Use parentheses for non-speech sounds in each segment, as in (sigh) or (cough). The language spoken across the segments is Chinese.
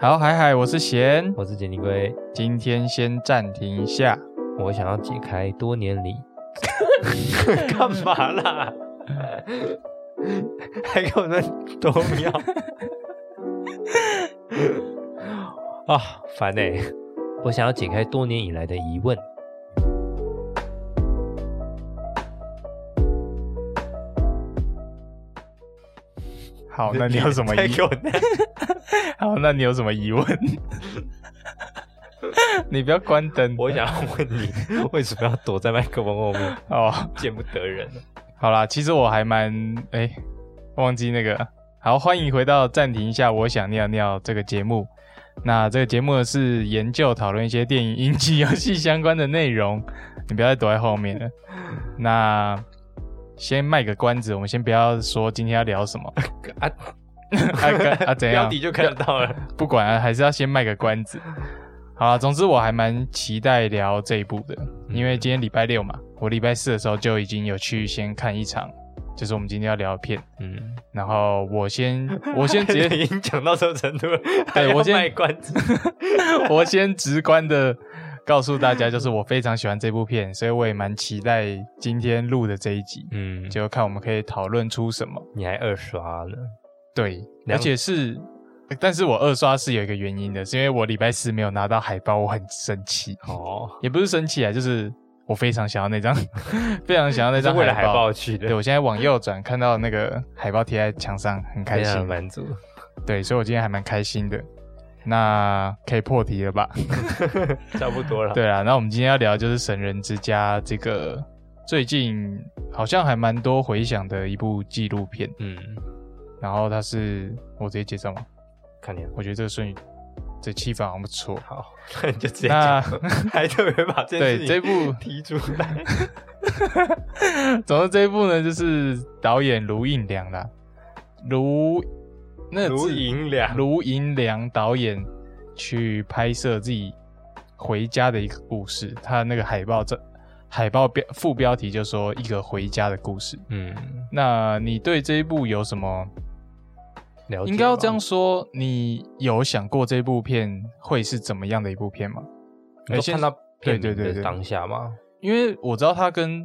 好，海海，我是贤，我是简尼龟。今天先暂停一下，我想要解开多年里 (laughs) 干嘛啦？(laughs) 还给我那多秒 (laughs) 啊，烦哎！我想要解开多年以来的疑问。好，那你有什么疑？(laughs) 好，那你有什么疑问？(laughs) 你不要关灯。我想要问你，为什么要躲在麦克风后面？(laughs) 哦，见不得人。好啦，其实我还蛮……哎，忘记那个。好，欢迎回到暂停一下，我想尿尿这个节目。那这个节目是研究讨论一些电影、影集、游戏相关的内容。你不要再躲在后面了。那。先卖个关子，我们先不要说今天要聊什么啊 (laughs) 啊啊！怎样？标题就看得到了。(laughs) 不管啊，还是要先卖个关子。好啦，总之我还蛮期待聊这一部的，因为今天礼拜六嘛，我礼拜四的时候就已经有去先看一场，就是我们今天要聊的片。嗯，然后我先 (laughs) 我先直接已经讲到这个程度了，对我先卖关子，我先直观的。告诉大家，就是我非常喜欢这部片，所以我也蛮期待今天录的这一集。嗯，就看我们可以讨论出什么。你还二刷了？对，而且是，但是我二刷是有一个原因的，是因为我礼拜四没有拿到海报，我很生气。哦，也不是生气啊，就是我非常想要那张，非常想要那张为了海报去的。对我现在往右转，看到那个海报贴在墙上，很开心，满足。对，所以我今天还蛮开心的。那可以破题了吧？(laughs) 差不多了。对啊，那我们今天要聊就是《神人之家》这个最近好像还蛮多回响的一部纪录片。嗯，然后它是我直接介绍吗？看你，我觉得这个顺序这气氛好像不错。好，那你就直接讲。还特别把这对这部提出来。(laughs) 总之这一部呢，就是导演卢印良啦，卢。那卢银良，卢银良导演去拍摄自己回家的一个故事。他那个海报这海报标副标题就说一个回家的故事。嗯，那你对这一部有什么了解？应该要这样说，你有想过这部片会是怎么样的一部片吗？你看到对对对对当下吗？因为我知道他跟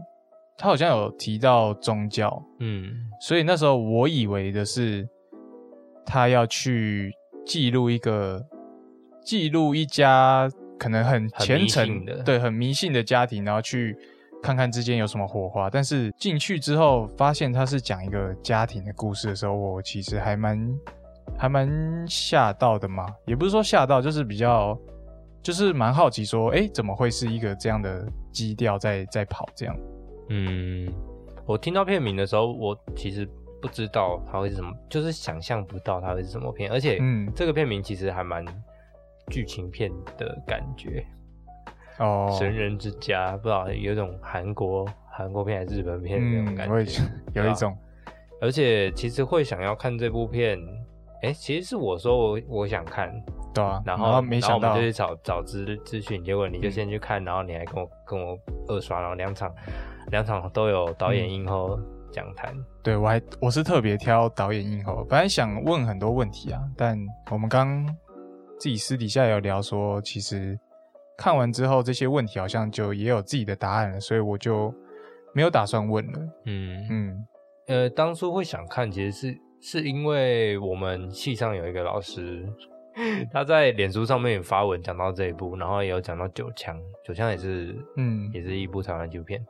他好像有提到宗教，嗯，所以那时候我以为的是。他要去记录一个，记录一家可能很虔诚的，对，很迷信的家庭，然后去看看之间有什么火花。但是进去之后，发现他是讲一个家庭的故事的时候，我其实还蛮还蛮吓到的嘛。也不是说吓到，就是比较，就是蛮好奇，说，哎，怎么会是一个这样的基调在在跑这样？嗯，我听到片名的时候，我其实。不知道它会是什么，就是想象不到它会是什么片，而且，嗯，这个片名其实还蛮剧情片的感觉哦，《神人之家》不知道有一种韩国韩国片还是日本片那种感觉，有一种，而且其实会想要看这部片，哎，其实是我说我我想看，对啊，然后没想到。就去找找资资讯，结果你就先去看，然后你还跟我跟我二刷，然后两场两场都有导演映后。讲谈，对我还我是特别挑导演映后，本来想问很多问题啊，但我们刚自己私底下有聊说，其实看完之后这些问题好像就也有自己的答案了，所以我就没有打算问了。嗯嗯，呃，当初会想看，其实是是因为我们系上有一个老师，(laughs) 他在脸书上面发文讲到这一部，然后也有讲到九枪，九枪也是嗯，也是一部台湾纪录片。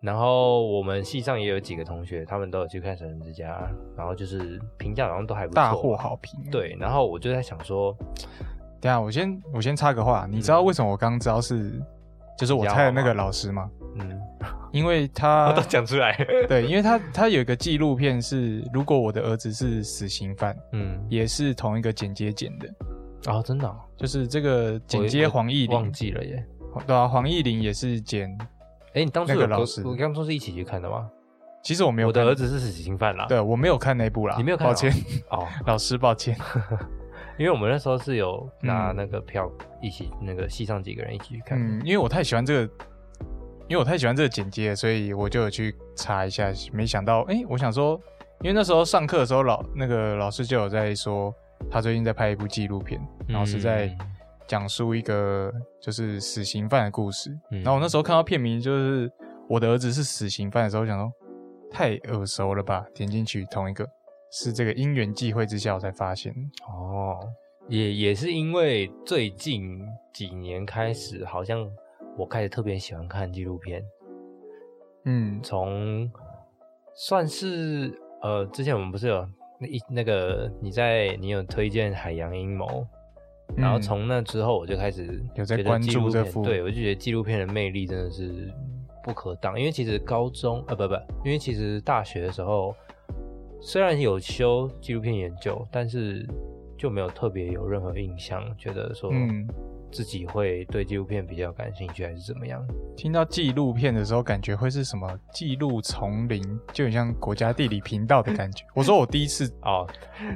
然后我们系上也有几个同学，他们都有去看《神人之家》，然后就是评价好像都还不错，大获好评。对，然后我就在想说，等下我先我先插个话，你知道为什么我刚知道是就是我猜的那个老师吗？嗯，因为他 (laughs) 都讲出来，(laughs) 对，因为他他有一个纪录片是如果我的儿子是死刑犯，嗯，也是同一个剪接剪的啊，真的，就是这个剪接黄奕林忘记了耶，对啊，黄奕林也是剪。哎，你当初有老师，我刚初是一起去看的吗？其实我没有，我的儿子是死刑犯啦。对，我没有看那部啦。你没有看？抱歉哦，(laughs) 老师抱歉。因为我们那时候是有拿那个票一起，那个系上几个人一起去看。嗯，因为我太喜欢这个，因为我太喜欢这个剪接，所以我就有去查一下。没想到，哎，我想说，因为那时候上课的时候，老那个老师就有在说，他最近在拍一部纪录片，然后是在嗯讲述一个就是死刑犯的故事。嗯然后我那时候看到片名就是我的儿子是死刑犯的时候，我想说太耳熟了吧，点进去同一个，是这个因缘际会之下我才发现。哦，也也是因为最近几年开始，好像我开始特别喜欢看纪录片，嗯，从算是呃，之前我们不是有那一那个你在你有推荐《海洋阴谋》，然后嗯。从那之后我就开始有在关注这部对我就觉得纪录片的魅力真的是不可挡，因为其实高中呃不不，因为其实大学的时候虽然有修纪录片研究，但是就没有特别有任何印象，觉得说嗯自己会对纪录片比较感兴趣还是怎么样。听到纪录片的时候，感觉会是什么记录丛林，就很像国家地理频道的感觉。我说我第一次哦，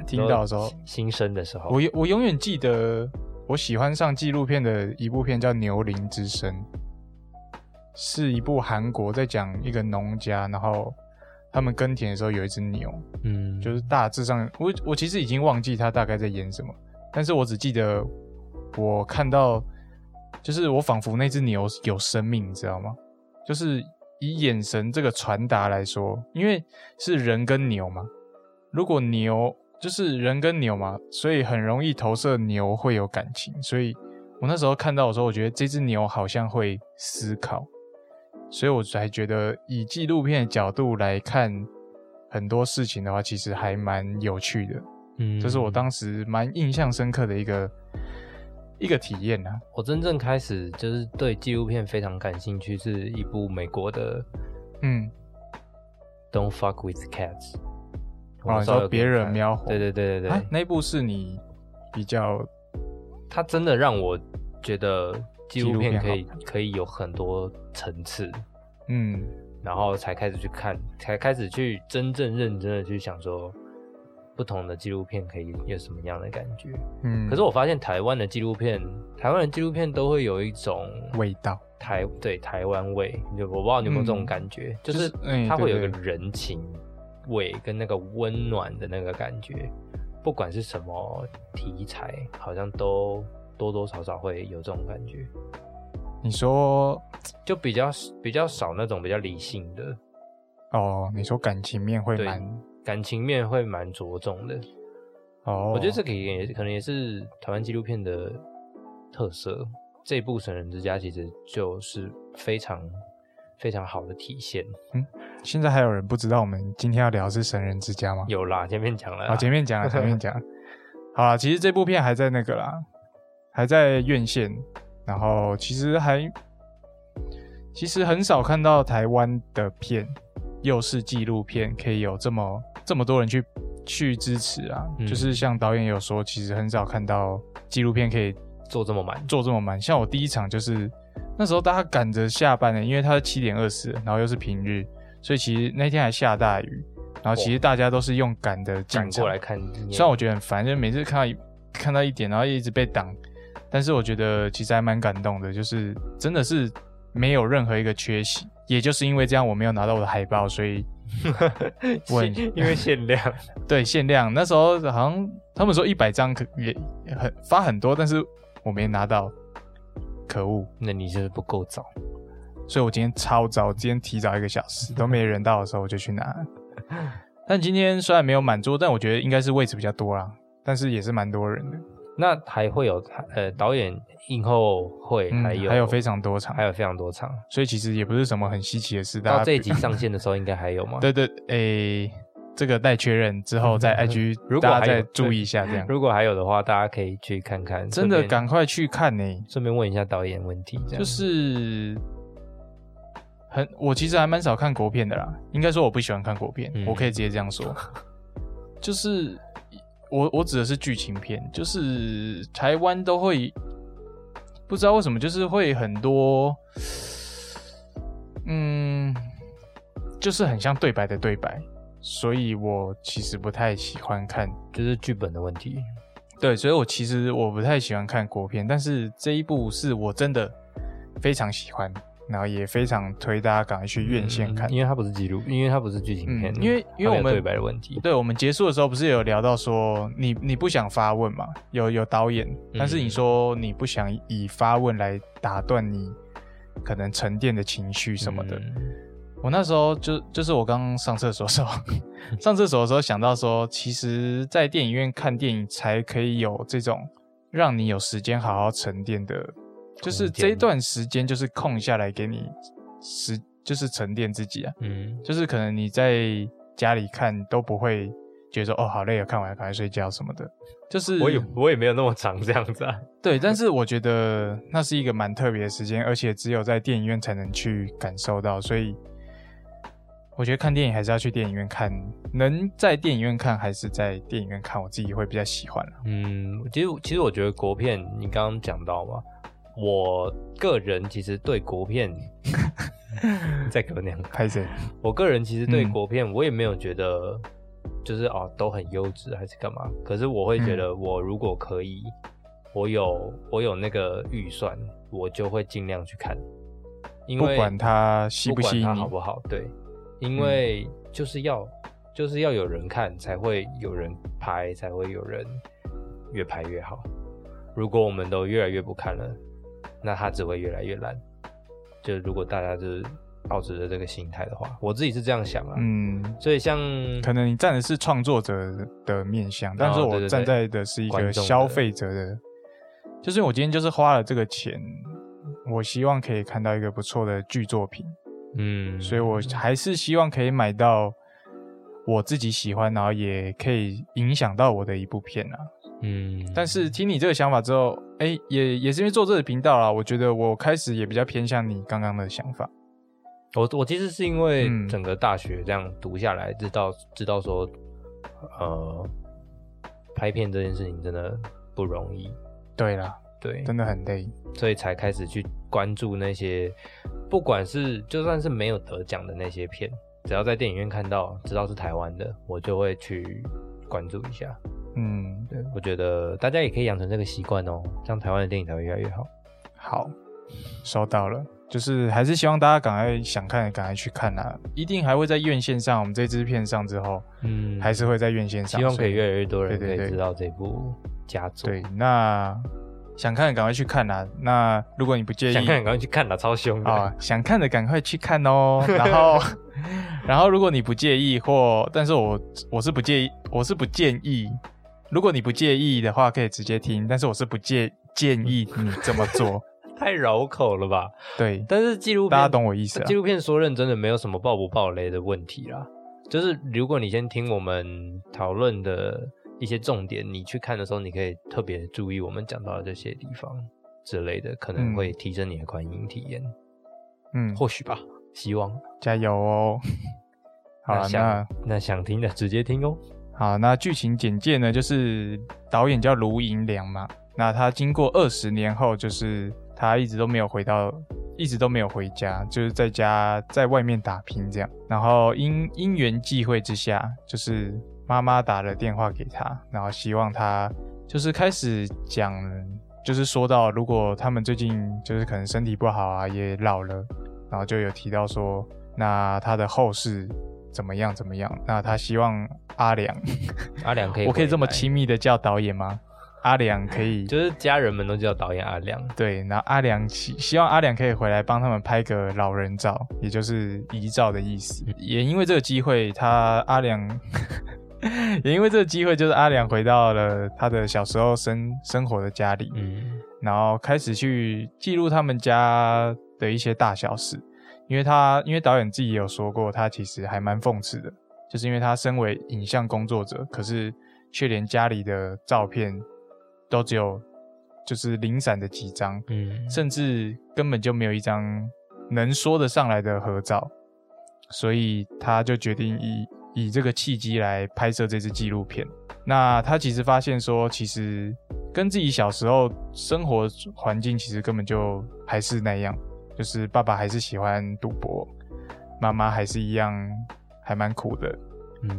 听到的时候，新生的时候，我永我永远记得我喜欢上纪录片的一部片叫《牛铃之声》，是一部韩国在讲一个农家，然后他们耕田的时候有一只牛，嗯，就是大致上我我其实已经忘记他大概在演什么，但是我只记得我看到，就是我仿佛那只牛有生命，你知道吗？就是以眼神这个传达来说，因为是人跟牛嘛，如果牛就是人跟牛嘛，所以很容易投射牛会有感情，所以我那时候看到的时候，我觉得这只牛好像会思考，所以我才觉得以纪录片的角度来看很多事情的话，其实还蛮有趣的。嗯这是我当时蛮印象深刻的一个一个体验啊。我真正开始就是对纪录片非常感兴趣，是一部美国的嗯，《Don't Fuck with Cats》。哦，你说别人喵火，对对对对对，啊，那部是你比较它真的让我觉得纪录片可以可以有很多层次，嗯。然后才开始去看，才开始去真正认真的去想说，不同的纪录片可以有什么样的感觉。嗯，可是我发现台湾的纪录片，台湾的纪录片都会有一种味道。台对台湾味，就我不知道你有没有这种嗯感觉，就就是它会有一个人情味跟那个温暖的那个感觉，不管是什么题材，好像都多多少少会有这种感觉，你说就比较比较少那种比较理性的哦，你说感情面会对蛮感情面会蛮着重的。哦，我觉得这个也可能也是台湾纪录片的特色。这部《神人之家》其实就是非常非常好的体现。嗯现在还有人不知道我们今天要聊的是神人之家吗？有啦，前面讲了啦。好，前面讲了，前面讲。(laughs) 好啦，其实这部片还在那个啦，还在院线，然后其实还其实很少看到台湾的片，又是纪录片，可以有这么这么多人去去支持啊。嗯就是像导演有说，其实很少看到纪录片可以做这么满，做这么满。像我第一场就是那时候大家赶着下班呢，因为它是七点二十，然后又是平日，所以其实那天还下大雨，然后其实大家都是用赶的进场赶过来看。虽然我觉得很烦，就每次看到一看到一点，然后一直被挡，但是我觉得其实还蛮感动的，就是真的是没有任何一个缺席，也就是因为这样我没有拿到我的海报，所以 (laughs) 我很因为限量，(laughs) 对限量那时候好像他们说一百张可也也很发很多，但是我没拿到，可恶！那你就是不够早。所以我今天超早，今天提早一个小时，都没人到的时候我就去拿。(laughs) 但今天虽然没有满桌，但我觉得应该是位置比较多啦，但是也是蛮多人的。那还会有呃导演映后会，嗯，还有还有非常多场还，有非常多场。所以其实也不是什么很稀奇的事。到这一集上线的时候，应该还有吗？(laughs) 对对，诶、这个待确认之后，在 IG 如果大家再注意一下，这样如果还有的话，大家可以去看看。真的赶快去看呢、顺便问一下导演问题，这样就是很，我其实还蛮少看国片的啦。应该说我不喜欢看国片，嗯我可以直接这样说。(laughs) 就是我我指的是剧情片，就是台湾都会不知道为什么，就是会很多，嗯，就是很像对白的对白，所以我其实不太喜欢看就是剧本的问题。对，所以我其实我不太喜欢看国片，但是这一部是我真的非常喜欢，然后也非常推大家赶快去院线看，因为它不是记录，因为它不是剧情片，因为因为我们对白的问题，对我们结束的时候不是有聊到说你你不想发问嘛？有有导演，但是你说你不想以发问来打断你可能沉淀的情绪什么的。我那时候就就是我刚上厕所的时候，(laughs) 上厕所的时候想到说，其实，在电影院看电影才可以有这种让你有时间好好沉淀的，就是这一段时间就是空下来给你时，就是沉淀自己啊。嗯，就是可能你在家里看都不会觉得说哦好累啊，看完赶快睡觉什么的。就是我也我也没有那么长这样子啊。(laughs) 对，但是我觉得那是一个蛮特别的时间，而且只有在电影院才能去感受到，所以。我觉得看电影还是要去电影院看，能在电影院看还是在电影院看，我自己会比较喜欢嗯，其实其实我觉得国片，你刚刚讲到嘛，我个人其实对国片，(laughs) 再给我两个拍谁？我个人其实对国片，我也没有觉得就是哦都很优质还是干嘛。可是我会觉得，我如果可以，我有我有那个预算，我就会尽量去看，因为不管它吸不吸引好不好，对。因为就是要就是要有人看，才会有人拍，才会有人越拍越好。如果我们都越来越不看了，那它只会越来越烂。就如果大家就是保持着这个心态的话，我自己是这样想啊。嗯，所以像可能你站的是创作者的面向，但是我站在的是一个消费者的，就是我今天就是花了这个钱，我希望可以看到一个不错的剧作品。嗯，所以我还是希望可以买到我自己喜欢，然后也可以影响到我的一部片啊。嗯，但是听你这个想法之后，哎，也也是因为做这个频道啦，我觉得我开始也比较偏向你刚刚的想法。我我其实是因为整个大学这样读下来，知道知道说，呃，拍片这件事情真的不容易。对啦，对，真的很累，所以才开始去关注那些。不管是就算是没有得奖的那些片，只要在电影院看到，知道是台湾的，我就会去关注一下。嗯，对，我觉得大家也可以养成这个习惯哦，这样台湾的电影才会越来越好。好，收到了，就是还是希望大家赶快想看，赶快去看啊！一定还会在院线上，我们这支片上之后，嗯，还是会在院线上，希望可以越来越多人可以知道这部佳作。对，那。想看的赶快去看啦！那如果你不介意，想看赶快去看啦，超凶啊！想看的赶快去看哦。(laughs) 然后，然后如果你不介意或，但是我我是不介意，我是不建议。如果你不介意的话，可以直接听。但是我是不介建议你这么做，(laughs) 太绕口了吧？对，但是纪录片大家懂我意思。纪录片说认真的，没有什么爆不爆雷的问题啦。就是如果你先听我们讨论的。一些重点，你去看的时候，你可以特别注意我们讲到的这些地方之类的，可能会提升你的观影体验。嗯，或许吧，希望加油哦。(laughs) 好，那那想听的直接听哦。好，那剧情简介呢，就是导演叫卢银良嘛，那他经过二十年后，就是他一直都没有回到，一直都没有回家，就是在家在外面打拼这样，然后因因缘际会之下，就是。妈妈打了电话给他，然后希望他就是开始讲，就是说到如果他们最近就是可能身体不好啊，也老了，然后就有提到说，那他的后事怎么样怎么样？那他希望阿良，阿良可以，(laughs) 我可以这么亲密的叫导演吗？阿良可以，(laughs) 就是家人们都叫导演阿良。对，那阿良希希望阿良可以回来帮他们拍个老人照，也就是遗照的意思。也因为这个机会，他阿良。(laughs) 也因为这个机会，就是阿良回到了他的小时候生生活的家里，嗯，然后开始去记录他们家的一些大小事。因为他，因为导演自己也有说过，他其实还蛮讽刺的，就是因为他身为影像工作者，可是却连家里的照片都只有就是零散的几张，嗯，甚至根本就没有一张能说得上来的合照，所以他就决定以。以这个契机来拍摄这支纪录片，那他其实发现说，其实跟自己小时候生活环境其实根本就还是那样，就是爸爸还是喜欢赌博，妈妈还是一样还蛮苦的，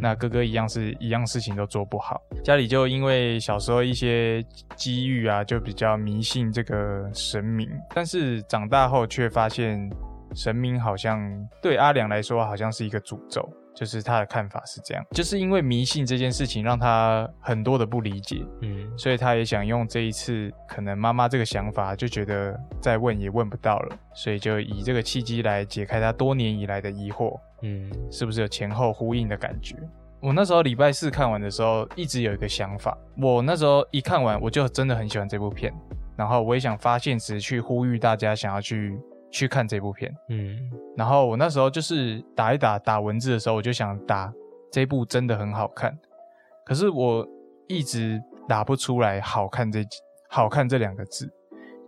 那哥哥一样是一样事情都做不好，家里就因为小时候一些机遇啊，就比较迷信这个神明，但是长大后却发现神明好像对阿良来说好像是一个诅咒，就是他的看法是这样，就是因为迷信这件事情让他很多的不理解，嗯。所以他也想用这一次可能妈妈这个想法，就觉得再问也问不到了，所以就以这个契机来解开他多年以来的疑惑，嗯。是不是有前后呼应的感觉？我那时候礼拜四看完的时候，一直有一个想法，我那时候一看完，我就真的很喜欢这部片，然后我也想发现时去呼吁大家想要去去看这部片，嗯。然后我那时候就是打一打打文字的时候，我就想打这部真的很好看，可是我一直打不出来“好看”这“好看”这两个字，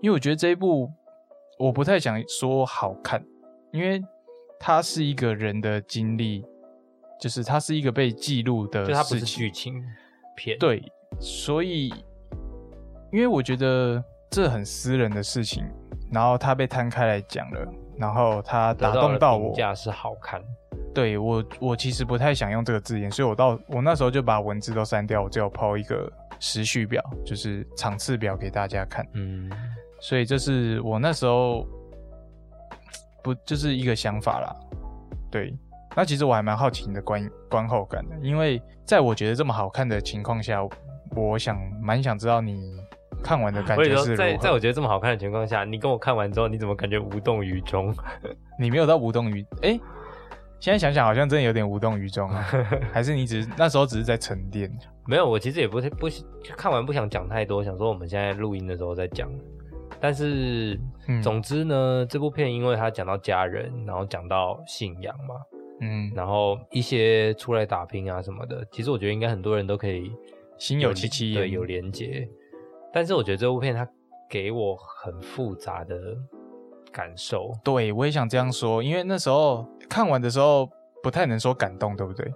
因为我觉得这一部我不太想说好看，因为它是一个人的经历，就是它是一个被记录的就它不是事情剧情片，，对，所以因为我觉得这很私人的事情，然后它被摊开来讲了，然后它打动到我，价是好看，对我我其实不太想用这个字眼，所以我到我那时候就把文字都删掉，我只有抛一个时序表，就是场次表给大家看，嗯。所以这是我那时候不就是一个想法啦，对。那其实我还蛮好奇你的观观后感的，因为在我觉得这么好看的情况下，我想蛮想知道你看完的感觉是。在在我觉得这么好看的情况下，你跟我看完之后，你怎么感觉无动于衷？(laughs) 你没有到无动于哎、现在想想好像真的有点无动于衷啊，(laughs) 还是你只是那时候只是在沉淀？没有，我其实也不是不看完不想讲太多，想说我们现在录音的时候再讲。但是，嗯总之呢，这部片因为它讲到家人，然后讲到信仰嘛，嗯，然后一些出来打拼啊什么的，其实我觉得应该很多人都可以心有戚戚焉对有连结。但是我觉得这部片它给我很复杂的感受，对我也想这样说，因为那时候看完的时候不太能说感动，对不对？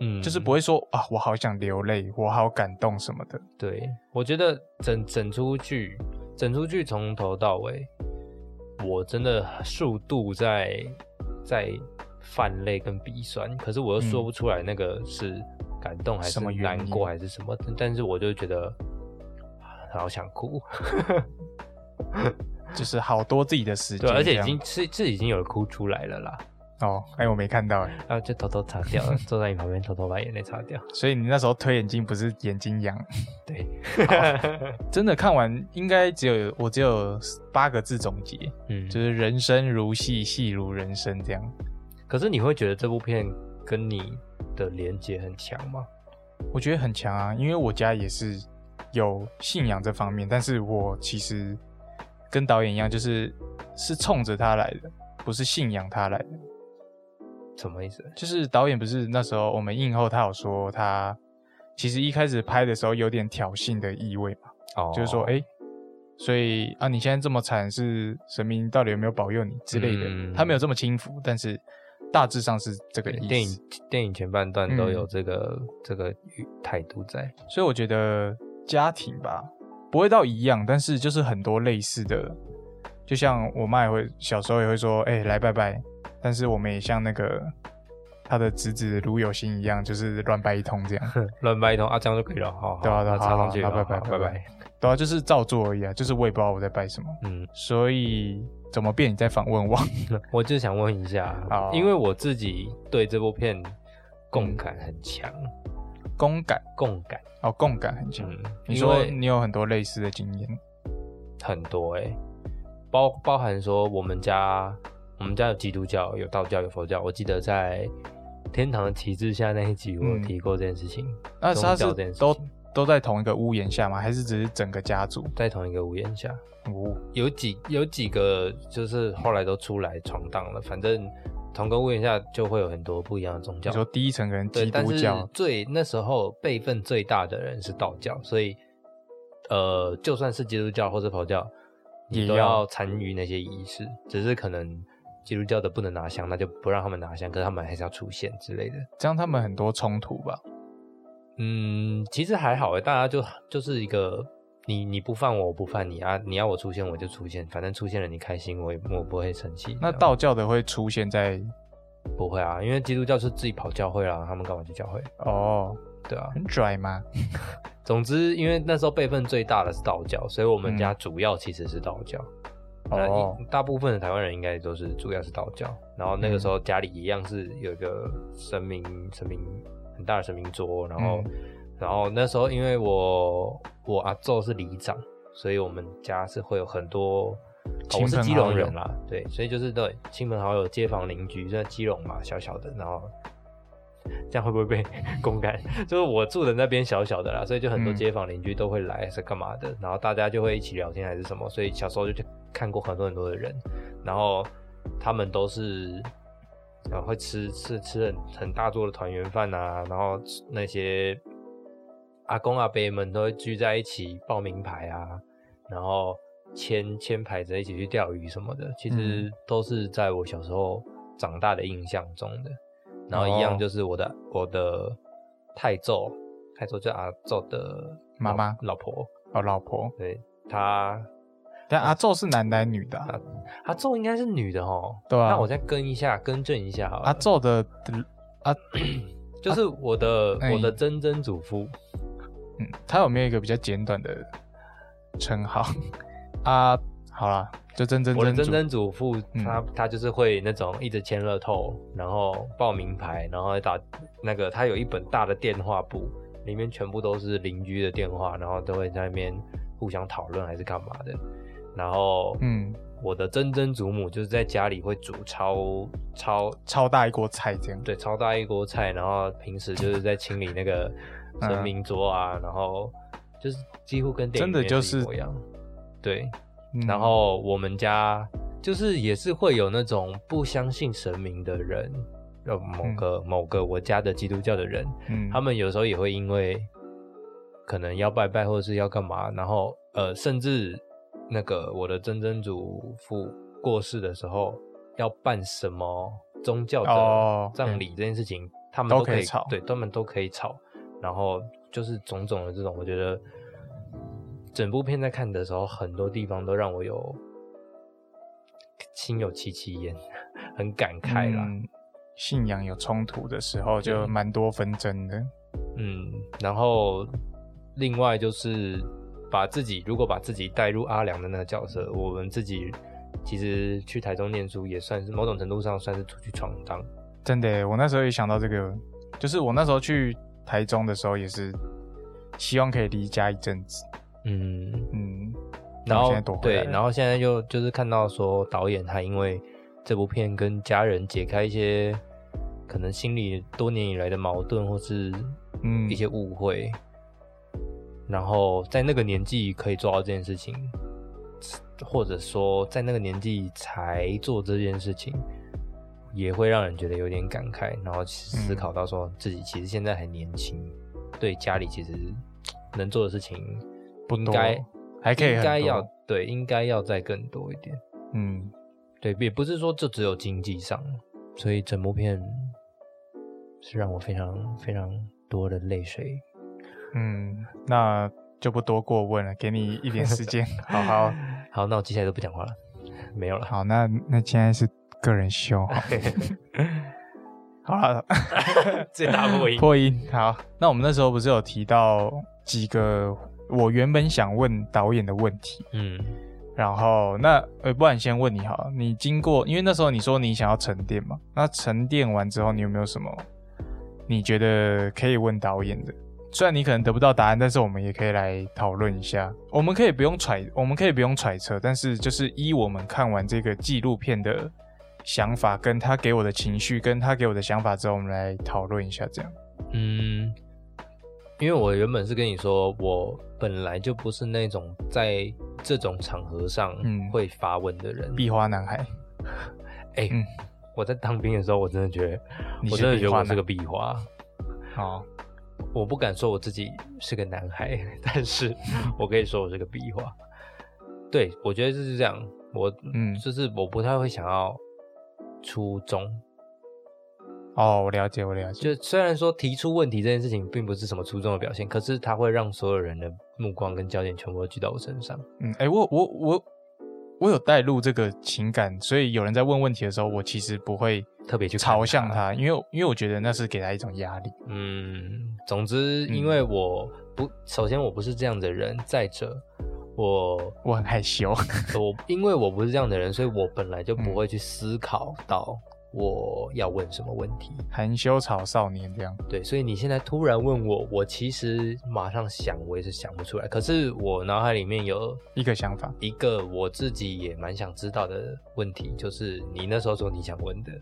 嗯，就是不会说啊，我好想流泪，我好感动什么的。对，我觉得整整出剧，整出剧从头到尾，我真的数度在在泛泪跟鼻酸，可是我又说不出来那个是感动还是嗯什么难过还是什么的，但是我就觉得啊好想哭，(laughs) 就是好多自己的时间对，而且已经是是已经有哭出来了啦，哦，哎，我没看到哎，然后就偷偷擦掉了，坐在你旁边偷偷把眼泪擦掉，(laughs) 所以你那时候推眼镜不是眼睛痒，对，(laughs) 真的看完应该只有我只有八个字总结，嗯，就是人生如戏，戏如人生这样。可是你会觉得这部片跟你的连接很强吗？我觉得很强啊，因为我家也是有信仰这方面，但是我其实跟导演一样，就是是冲着他来的，不是信仰他来的。什么意思？就是导演不是那时候我们映后，他有说他其实一开始拍的时候有点挑衅的意味嘛，哦就是说，哎、所以啊，你现在这么惨，是神明到底有没有保佑你之类的？嗯他没有这么轻浮，但是大致上是这个意思。电影电影前半段都嗯有这个、这个态度在。所以我觉得家庭吧，不会到一样，但是就是很多类似的，就像我妈也会小时候也会说，哎、来拜拜，但是我们也像那个他的侄子卢有心一样，就是乱拜一通这样，(laughs) 乱拜一通啊，这样就可以了。好，对啊对啊好拜拜拜拜。拜。对啊，就是照做而已啊，就是我也不知道我在拜什么，嗯，所以怎么变？你在反问我，(laughs) 我就想问一下好，因为我自己对这部片共感很强，共感共感，哦，共感很强。嗯，你说你有很多类似的经验，很多哎、包包含说我们家我们家有基督教，有道教，有佛教。我记得在天堂的旗帜下那一集，我有嗯提过这件事情。宗那他是都都在同一个屋檐下吗？还是只是整个家族？在同一个屋檐下，哦，有几有几个就是后来都出来闯荡了，反正同个屋檐下就会有很多不一样的宗教。你说第一层可能对，基督教，最那时候辈分最大的人是道教，所以呃，就算是基督教或者佛教，你都要参与那些仪式，只是可能基督教的不能拿香，那就不让他们拿香，可是他们还是要出现之类的。这样他们很多冲突吧？嗯，其实还好诶，大家就就是一个你你不犯我，我不犯你啊，你要我出现我就出现，反正出现了你开心，我也我不会生气。那道教的会出现在不会啊，因为基督教是自己跑教会啦，他们干嘛去教会？哦，对啊，很拽吗？(laughs) 总之，因为那时候辈分最大的是道教，所以我们家嗯主要其实是道教。那哦一大部分的台湾人应该都是主要是道教，然后那个时候家里一样是有一个神明神明很大的神明桌，然后、嗯然后那时候因为我我阿昼是里长，所以我们家是会有很多。我是基隆人啦，对，所以就是对亲朋好友、街坊邻居，在基隆嘛，小小的，然后这样会不会被 (laughs) 公干？(laughs) 就是我住的那边小小的啦，所以就很多嗯街坊邻居都会来是干嘛的，然后大家就会一起聊天还是什么，所以小时候就去看过很多很多的人，然后他们都是。然后会吃吃吃很很大桌的团圆饭啊，然后那些阿公阿伯们都会聚在一起报名牌啊，然后牵牵牌子一起去钓鱼什么的，其实都是在我小时候长大的印象中的。然后一样哦就是我的、我的太祖，太祖就阿宙的妈妈老婆，哦，老婆，对她但阿宙是男的还是女的啊？阿宙应该是女的哦。对啊那我再更一下，更正一下好了。阿宙的阿，(clears throat) 就是我的、哎我的曾曾祖父，嗯，他有没有一个比较简短的称号 (laughs) 啊？好啦，就真真真我的曾曾祖父，嗯他他就是会那种一直签乐透，然后报名牌，然后打那个他有一本大的电话簿，里面全部都是邻居的电话，然后都会在那边互相讨论还是干嘛的。然后，嗯，我的曾曾祖母就是在家里会煮超超超大一锅菜这样。对超大一锅菜，然后平时就是在清理那个嗯神明桌啊，然后就是几乎跟真的就是一模一样。对，嗯。然后我们家就是也是会有那种不相信神明的人，呃，某个、某个我家的基督教的人，嗯。他们有时候也会因为可能要拜拜或者是要干嘛，然后呃，甚至那个我的曾曾祖父过世的时候要办什么宗教哦的葬礼这件事情，他们都可以都可以吵。对，他们都可以吵，然后就是种种的这种，我觉得整部片在看的时候，很多地方都让我有心有戚戚焉，很感慨啦。嗯信仰有冲突的时候，就蛮多纷争的。嗯，然后另外就是把自己如果把自己带入阿良的那个角色，我们自己其实去台中念书也算是某种程度上算是出去闯荡。真的，我那时候也想到这个，就是我那时候去台中的时候，也是希望可以离家一阵子。嗯，嗯，然后对然后现在就就是看到说导演他因为这部片跟家人解开一些可能心里多年以来的矛盾或是嗯。一些误会，然后在那个年纪可以做到这件事情，或者说在那个年纪才做这件事情，也会让人觉得有点感慨，然后思考到说自己其实现在很年轻，对家里其实能做的事情不多应该还可以应该要对应该要再更多一点，嗯，对，也不是说就只有经济上，所以整部片是让我非常非常多的泪水。嗯，那就不多过问了，给你一点时间，好好 (laughs) 好，那我接下来都不讲话了，没有了。好。那那现在是个人秀，(laughs) 好了，(laughs) 最大破音。破音好。那我们那时候不是有提到几个我原本想问导演的问题，嗯然后那呃，不然先问你好了，你经过，因为那时候你说你想要沉淀嘛，那沉淀完之后，你有没有什么你觉得可以问导演的？虽然你可能得不到答案，但是我们也可以来讨论一下。我们可以不用揣，我们可以不用揣测，但是就是依我们看完这个纪录片的想法，跟他给我的情绪，跟他给我的想法之后，我们来讨论一下。这样，嗯，因为我原本是跟你说，我本来就不是那种在这种场合上嗯会发问的人。壁花男孩，(laughs) 哎、嗯我在当兵的时候，我真的觉得，我真的觉得我是个壁花。好，我不敢说我自己是个男孩，(laughs) 但是 (laughs) 我可以说我是个壁花。对，我觉得就是这样。我嗯就是我不太会想要出中，哦，我了解，我了解，就虽然说提出问题这件事情并不是什么出众的表现，可是它会让所有人的目光跟焦点全部都聚到我身上。嗯，哎、我我我我有带入这个情感，所以有人在问问题的时候，我其实不会特别去看朝向他他，因为因为我觉得那是给他一种压力。嗯，总之，嗯因为我不，首先我不是这样的人，再者，我我很害羞，(laughs) 我因为我不是这样的人，所以我本来就不会去思考到我要问什么问题。含羞草少年这样。对，所以你现在突然问我，我其实马上想，我也是想不出来。可是我脑海里面有一个想法，一个我自己也蛮想知道的问题，就是你那时候说你想问的，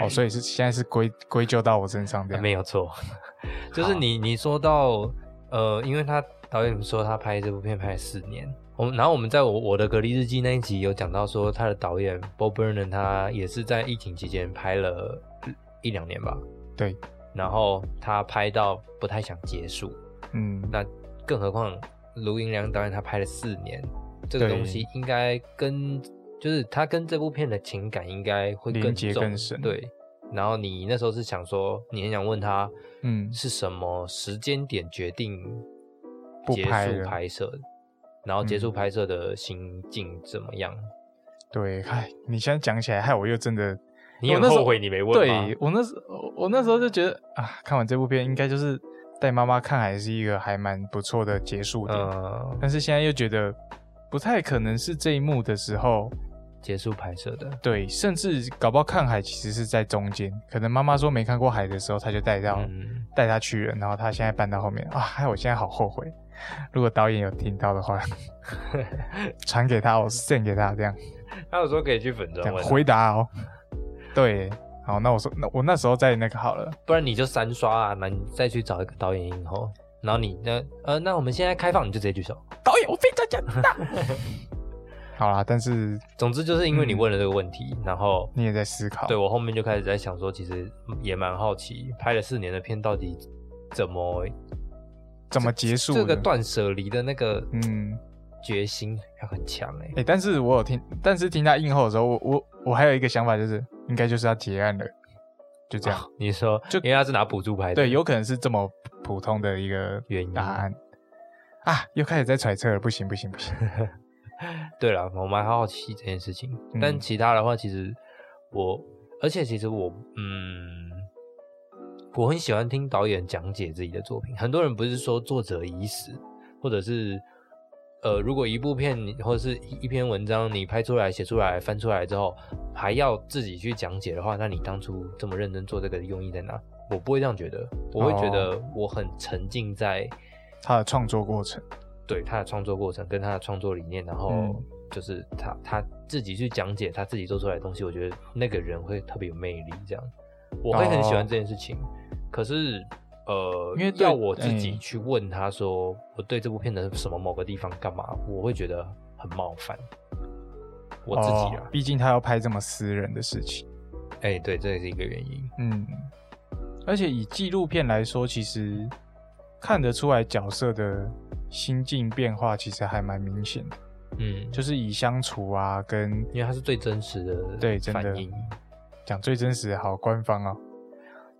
哦，所以是现在是归归咎到我身上这样。没有错，(laughs) 就是你你说到呃，因为他导演说他拍这部片拍了四年，我们然后我们在我我的隔离日记那一集有讲到说他的导演 Bob Burnham 他也是在疫情期间拍了一两年吧，对，然后他拍到不太想结束，嗯，那更何况卢银良导演他拍了四年，这个东西应该跟就是他跟这部片的情感应该会更接重更深。对。然后你那时候是想说，你很想问他，嗯。是什么时间点决定结束不拍摄，然后结束嗯拍摄的心境怎么样？对，嗨，你现在讲起来，害我又真的，你有后悔你没问对我那时我我那时候就觉得啊，看完这部片应该就是带妈妈看，还是一个还蛮不错的结束点。嗯，但是现在又觉得不太可能是这一幕的时候，结束拍摄的，对，甚至搞不好看海其实是在中间，可能妈妈说没看过海的时候，他就带到嗯，带他去了，然后他现在搬到后面啊，害我现在好后悔。(laughs) 如果导演有听到的话，(laughs) 传给他，我 send 给他，这样他有说可以去粉这样专问啊，回答哦。对，好，那我说，那我那时候在那个好了，不然你就三刷啊，那你再去找一个导演影后，然后你那呃，那我们现在开放，你就直接举手。导演我非常想知道。(laughs) 好啦，但是总之就是因为你嗯问了这个问题，然后你也在思考，对我后面就开始在想说，其实也蛮好奇，拍了四年的片到底怎么怎么结束这个断舍离的那个嗯，决心要很强哎、哎、但是我有听，但是听他应后的时候，我我我还有一个想法，就是应该就是要结案了，就这样。你说，就因为他是拿补助牌的，对，有可能是这么普通的一个原因。答案。啊，又开始在揣测了，不行不行不行，(laughs) 对了，我蛮好奇这件事情，嗯。但其他的话，其实我，而且其实我，嗯，我很喜欢听导演讲解自己的作品。很多人不是说作者已死，或者是，呃，如果一部片或者是一一篇文章你拍出来、写出来、翻出来之后，还要自己去讲解的话，那你当初这么认真做这个的用意在哪？我不会这样觉得，我会觉得我很沉浸在。他的创作过程，对他的创作过程跟他的创作理念，然后嗯就是他他自己去讲解他自己做出来的东西，我觉得那个人会特别有魅力。这样，我会很喜欢这件事情。可是，呃，因为对要我自己嗯去问他说我对这部片的什么某个地方干嘛，我会觉得很冒犯我自己啊。哦毕竟他要拍这么私人的事情，哎、对，这也是一个原因。嗯，而且以纪录片来说，其实看得出来角色的心境变化，其实还蛮明显的，嗯，就是以相处啊，跟因为它是最真实的对真的反应。讲最真实的好官方哦，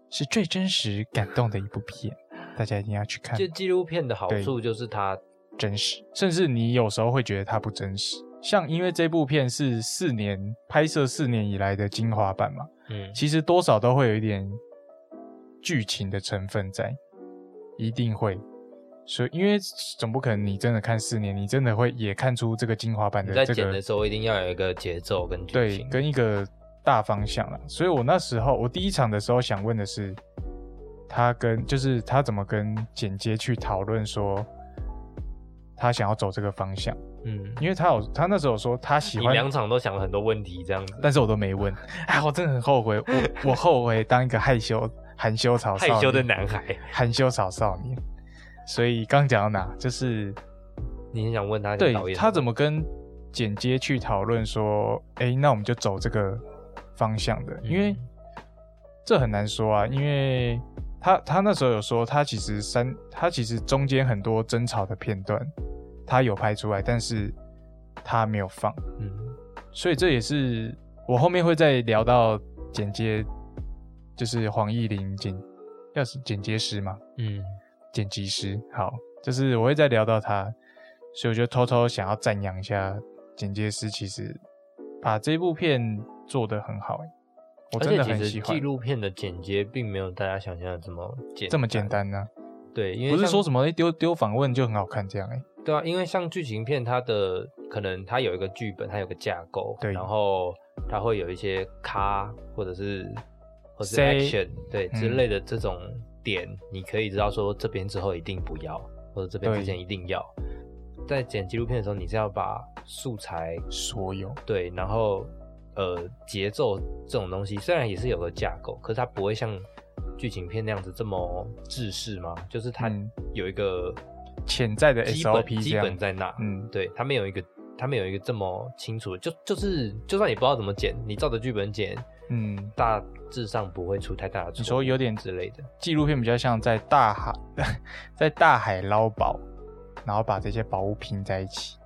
是最真实感动的一部片，大家一定要去看就，纪录片的好对处就是它真实，甚至你有时候会觉得它不真实。像因为这部片是四年拍摄四年以来的精华版嘛，嗯其实多少都会有一点剧情的成分在，一定会。所以，因为总不可能你真的看四年，你真的会也看出这个精华版的这个剪的时候一定要有一个节奏跟剧对情。跟一个大方向了。所以我那时候我第一场的时候想问的是，他跟就是他怎么跟剪接去讨论说他想要走这个方向，嗯，因为他有他那时候说他喜欢你两场都想了很多问题，这样子但是我都没问，(laughs) 哎，我真的很后悔，我我后悔当一个害羞含羞草少害羞的男孩。含羞草少年。所以刚讲到哪，就是你很想问他对他怎么跟剪接去讨论说，哎，那我们就走这个方向的，因为嗯这很难说啊，因为他他那时候有说，他其实三他其实中间很多争吵的片段，他有拍出来，但是他没有放。嗯。所以这也是我后面会再聊到剪接，就是黄义林剪，要是剪接师嘛，嗯。剪辑师，好，就是我会再聊到他，所以我就偷偷想要赞扬一下剪接师，其实把这部片做的很好、欸，我真的很喜欢纪，录片的剪接并没有大家想象的这么简这么简。单呢、对，因为不是说什么一丢丢访问就很好看这样、欸，对啊，因为像剧情片，它的可能它有一个剧本，它有个架构，对然后它会有一些咖或者是或者是 action 对嗯之类的这种点，你可以知道说这边之后一定不要，或者这边之前一定要。在剪纪录片的时候，你是要把素材所有对，然后呃节奏这种东西虽然也是有个架构，可是它不会像剧情片那样子这么制式嘛，就是它嗯。有一个潜在的 SOP 基本在那，嗯，对，它没有一个它没有一个这么清楚，就就是就算你不知道怎么剪，你照着剧本剪，嗯，大致上不会出太大的错。你说有点之类的，纪录片比较像在大海 (laughs) 在大海捞宝，然后把这些宝物拼在一起。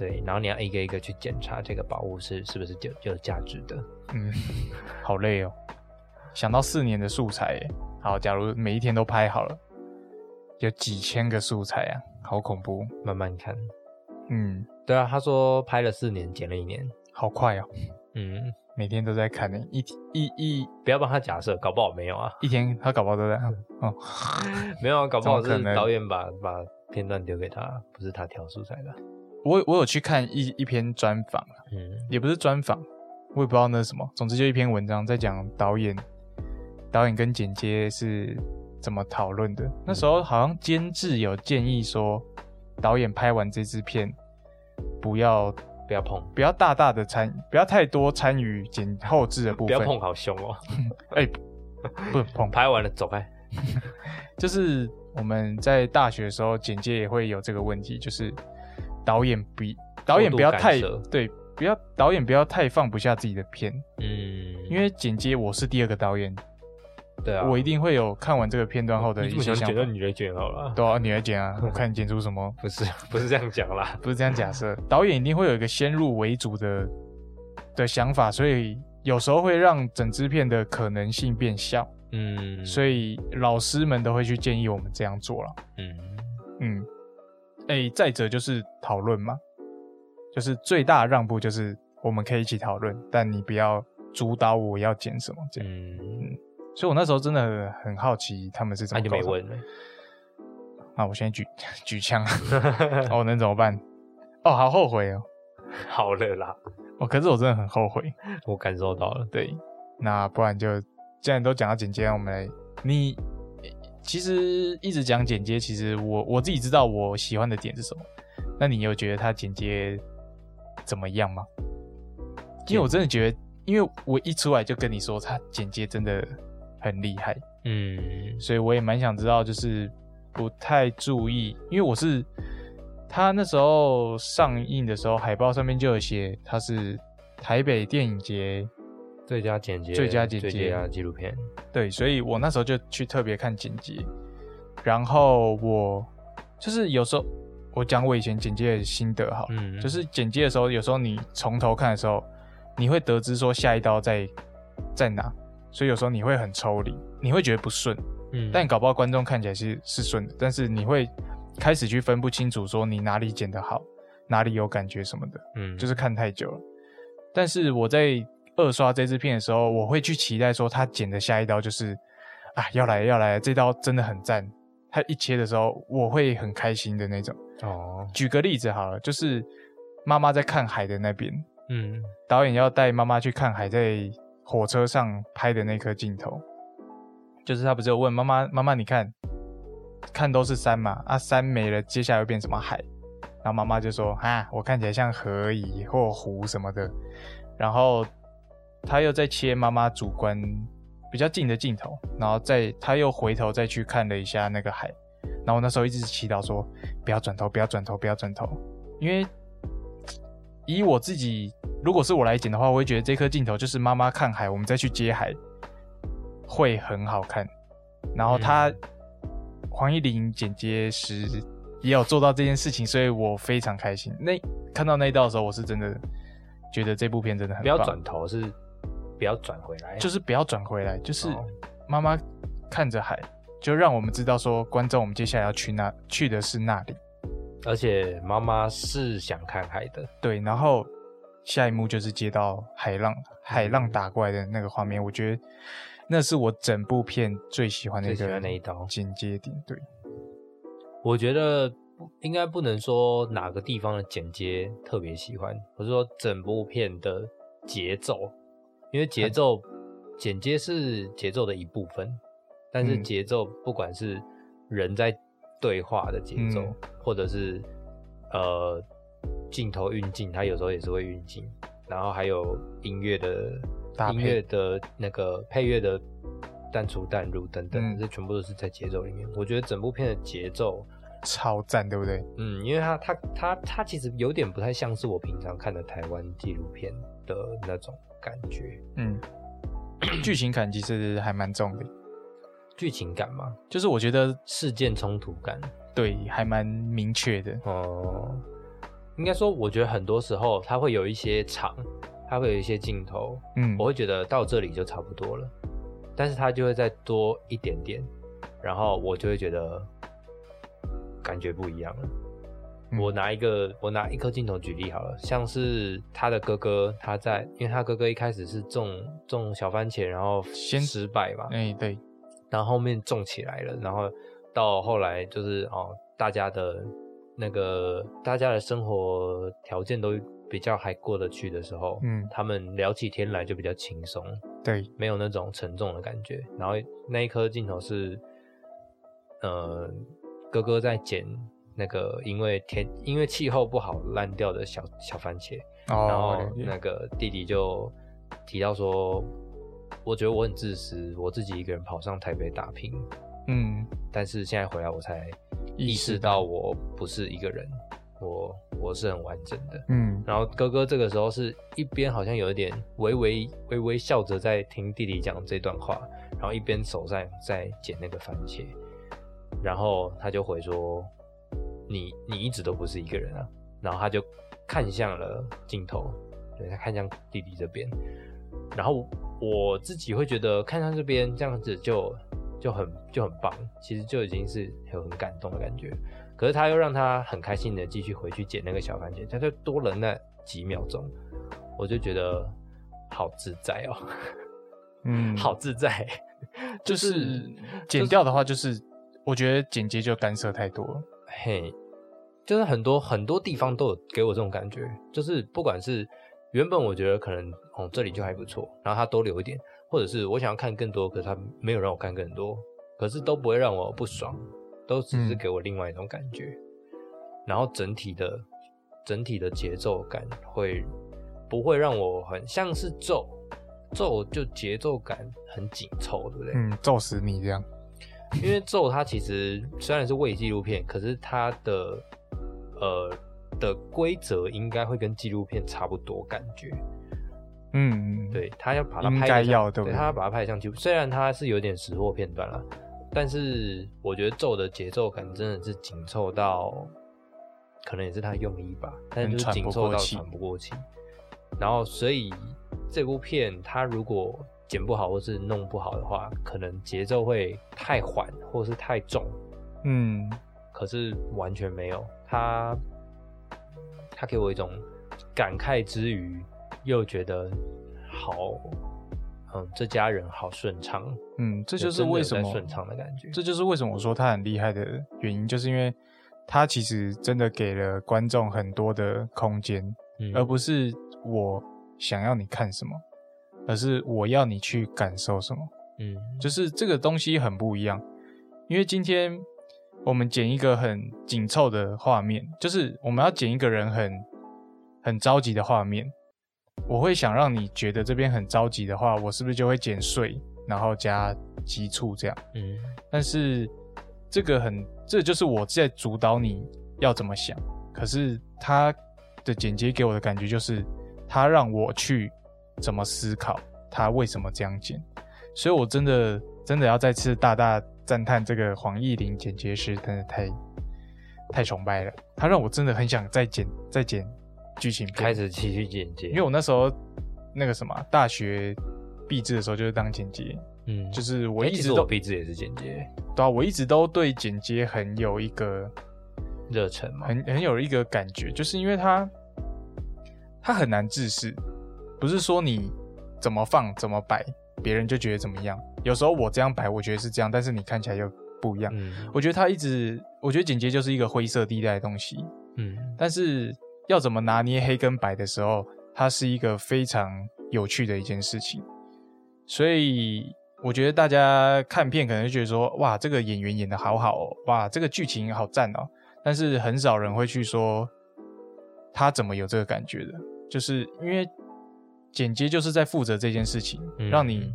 对，然后你要一个一个去检查这个宝物是是不是有有价值的。嗯，(laughs) 好累哦。想到四年的素材耶，好，假如每一天都拍好了，有几千个素材啊，好恐怖。慢慢看，嗯，对啊，他说拍了四年，剪了一年，好快哦，嗯，(laughs) 每天都在看呢，一一一不要帮他假设，搞不好没有啊，一天他搞不好都在哦，没有啊，搞不好是导演把把片段丢给他，不是他挑素材的。我我有去看一一篇专访，嗯也不是专访，我也不知道那是什么，总之就一篇文章在讲导演导演跟剪接是怎么讨论的。那时候好像监制有建议说，导演拍完这支片不要不要碰，不要大大的参，不要太多参与剪后置的部分。不要碰，好凶哦！哎、不能碰。(laughs) 拍完了走开。就是我们在大学的时候简介也会有这个问题，就是导演不导演不要太对，不要导演不要太放不下自己的片，嗯，因为剪接我是第二个导演，对啊，我一定会有看完这个片段后的一些想法。想剪，那你来剪好了。对啊，你来剪啊，我看你剪出什么，(laughs) 不是不是这样讲啦，不是这样假设，导演一定会有一个先入为主的的想法，所以有时候会让整支片的可能性变小，嗯，所以老师们都会去建议我们这样做了。嗯。嗯，哎、再者就是讨论嘛，就是最大的让步就是我们可以一起讨论，但你不要主导我要剪什么这样。嗯，所以我那时候真的很很好奇他们是怎那么没问了。那！我现在举 (laughs) 举枪，(laughs) 哦，能怎么办？哦，好后悔哦！好了啦，哦，可是我真的很后悔。我感受到了。对，那不然就既然都讲到剪接，我们来你其实一直讲剪接，其实我我自己知道我喜欢的点是什么。那你有觉得它剪接怎么样吗？因为我真的觉得，因为我一出来就跟你说，它剪接真的很厉害，嗯所以我也蛮想知道，就是不太注意，因为我是他那时候上映的时候，海报上面就有写它是台北电影节最佳剪辑，最佳剪辑。最佳纪录片。对，所以我那时候就去特别看剪辑，然后我就是有时候我讲我以前剪接的心得哈，嗯就是剪接的时候，有时候你从头看的时候，你会得知说下一刀在在哪，所以有时候你会很抽离，你会觉得不顺，嗯。但搞不好观众看起来是是顺的，但是你会开始去分不清楚说你哪里剪得好，哪里有感觉什么的，嗯。就是看太久了。但是我在二刷这支片的时候，我会去期待说他剪的下一刀就是啊要来要来，这刀真的很赞。他一切的时候，我会很开心的那种。哦，举个例子好了，就是妈妈在看海的那边，嗯导演要带妈妈去看海，在火车上拍的那颗镜头，就是他不是有问妈妈妈妈，你看，看都是山嘛，啊山没了，接下来会变什么海？然后妈妈就说啊，我看起来像河而已或湖什么的。然后他又在切妈妈主观比较近的镜头，然后再他又回头再去看了一下那个海。然后我那时候一直祈祷说，不要转头，不要转头，不要转头，因为以我自己，如果是我来剪的话，我会觉得这颗镜头就是妈妈看海，我们再去接海，会很好看。然后他、黄一玲剪接师也有做到这件事情，所以我非常开心。那看到那一道的时候，我是真的觉得这部片真的很不要转头，是不要转回来，就是不要转回来，就是哦。妈妈看着海，就让我们知道说，观众我们接下来要去那去的是那里。而且妈妈是想看海的，对，然后下一幕就是接到海浪，海浪打过来的那个画面，我觉得那是我整部片最喜欢的一个欢那一刀。剪接点。对，我觉得不应该不能说哪个地方的剪接特别喜欢，我是说整部片的节奏，因为节奏剪接是节奏的一部分，但是嗯节奏不管是人在对话的节奏，嗯或者是呃镜头运镜，它有时候也是会运镜，然后还有音乐的音乐的那个配乐的淡出淡入等等，嗯这全部都是在节奏里面。我觉得整部片的节奏，超赞，对不对？嗯，因为它它它它其实有点不太像是我平常看的台湾纪录片的那种感觉，嗯，(clears throat) 剧情感其实还蛮重的，剧情感嘛，就是我觉得事件冲突感，对还蛮明确的。哦、应该说，我觉得很多时候它会有一些场，它会有一些镜头，嗯。我会觉得到这里就差不多了，但是它就会再多一点点，然后我就会觉得感觉不一样了。嗯我拿一个，我拿一颗镜头举例好了，像是他的哥哥，他在，因为他哥哥一开始是种种小番茄，然后先失败嘛，哎、对，然后后面种起来了，然后到后来就是哦，大家的那个大家的生活条件都比较还过得去的时候，嗯他们聊起天来就比较轻松，对，没有那种沉重的感觉。然后那一颗镜头是，呃，哥哥在捡那个因为天因为气候不好烂掉的小小番茄，然哦后，那个弟弟就提到说，我觉得我很自私，我自己一个人跑上台北打拼，嗯，但是现在回来我才意识到我不是一个人，我我是很完整的。嗯然后哥哥这个时候是一边好像有一点微微微微笑着在听弟弟讲这段话，然后一边手上在捡那个番茄，然后他就回说：“你你一直都不是一个人啊。”然后他就看向了镜头，对他看向弟弟这边，然后我自己会觉得看向这边这样子就就很就很棒，其实就已经是有很感动的感觉。可是他又让他很开心的继续回去捡那个小番茄，他就多了那几秒钟，我就觉得好自在哦，嗯，好自在，就是剪掉的话，就是我觉得剪接就干涉太多了。嘿，就是很多很多地方都有给我这种感觉，就是不管是原本我觉得可能哦这里就还不错，然后他多留一点，或者是我想要看更多，可是他没有让我看更多，可是都不会让我不爽，都只是嗯给我另外一种感觉，然后整体的整体的节奏感会不会让我很像是咒咒就节奏感很紧凑，对不对？嗯，揍死你这样。因为咒它其实虽然是伪纪录片，可是它的呃的规则应该会跟纪录片差不多感觉。嗯，对，他要把它拍要对对他要把它拍得像纪录，虽然它是有点识货片段了，但是我觉得咒的节奏感真的是紧凑到，可能也是他的用意吧，但是就是紧凑到喘不过气。然后，所以这部片它如果剪不好或是弄不好的话，可能节奏会太缓或是太重。嗯，可是完全没有，他他给我一种感慨之余，又觉得好，嗯，这家人好顺畅，嗯，这就是为什么顺畅的感觉。这就是为什么我说他很厉害的原因，就是因为他其实真的给了观众很多的空间，嗯而不是我想要你看什么，而是我要你去感受什么。嗯，就是这个东西很不一样，因为今天我们剪一个很紧凑的画面，就是我们要剪一个人很很着急的画面，我会想让你觉得这边很着急的话，我是不是就会剪碎，然后加急促这样？嗯但是这个很，这就是我在主导你要怎么想。可是他的剪接给我的感觉就是，他让我去怎么思考，他为什么这样剪。所以我真的真的要再次大大赞叹这个黄义玲剪接师，真的太太崇拜了。他让我真的很想再剪再剪剧情片，开始继续剪接，因为我那时候那个什么大学毕制的时候就是当剪接，嗯，就是我一直都毕制也是剪接对啊，我一直都对剪接很有一个热忱嘛，很很有一个感觉，就是因为它它很难制式，不是说你怎么放怎么摆，别人就觉得怎么样。有时候我这样摆，我觉得是这样，但是你看起来又不一样。嗯我觉得他一直，我觉得剪接就是一个灰色地带的东西，嗯但是要怎么拿捏黑跟白的时候，它是一个非常有趣的一件事情。所以我觉得大家看片可能就觉得说，哇，这个演员演的好好哦，哇，这个剧情好赞哦。但是很少人会去说他怎么有这个感觉的，就是因为剪接就是在负责这件事情，嗯让你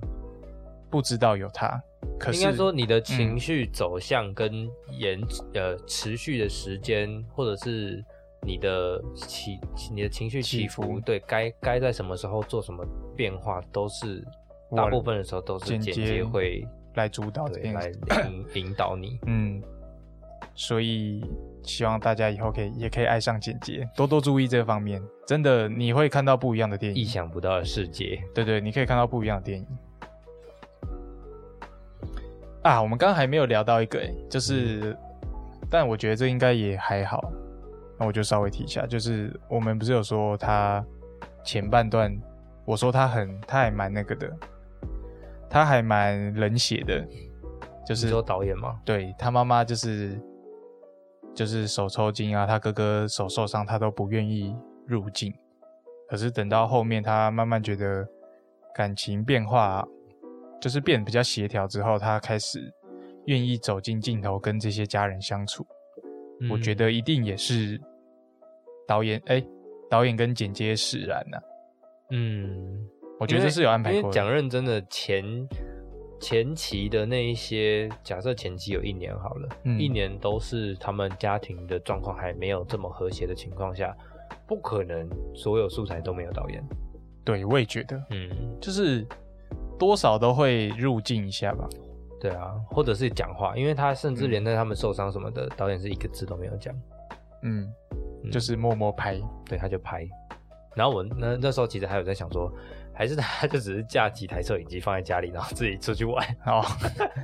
不知道有他。可是应该说你的情嗯绪走向跟延、呃持续的时间，或者是你的起你的情绪起起伏，对该该在什么时候做什么变化，都是大部分的时候都是剪接剪接会来主导来。引引导你。(laughs) 嗯，所以希望大家以后可以也可以爱上剪接，多多注意这方面。真的，你会看到不一样的电影意。想不到的世界，对对，你可以看到不一样的电影。啊，我们刚刚还没有聊到一个、欸，就是，但我觉得这应该也还好。那我就稍微提一下，就是我们不是有说他前半段，我说他很，他还蛮那个的，他还蛮冷血的，就是说导演吗？对他妈妈就是就是手抽筋啊，他哥哥手受伤，他都不愿意入镜。可是等到后面，他慢慢觉得感情变化，就是变得比较协调之后，他开始愿意走进镜头跟这些家人相处。我觉嗯得一定也是导演哎、导演跟剪接使然呐、嗯，我觉得这是有安排过的。讲认真的前前期的那一些，假设前期有一年好了，嗯一年都是他们家庭的状况还没有这么和谐的情况下，不可能所有素材都没有导演。对，我也觉得，嗯，就是多少都会入镜一下吧。对啊，或者是讲话，因为他甚至嗯连在他们受伤什么的，导演是一个字都没有讲，嗯，嗯就是默默拍。对，他就拍。然后我那那时候其实还有在想说，还是他就只是架几台摄影机放在家里，然后自己出去玩，哦，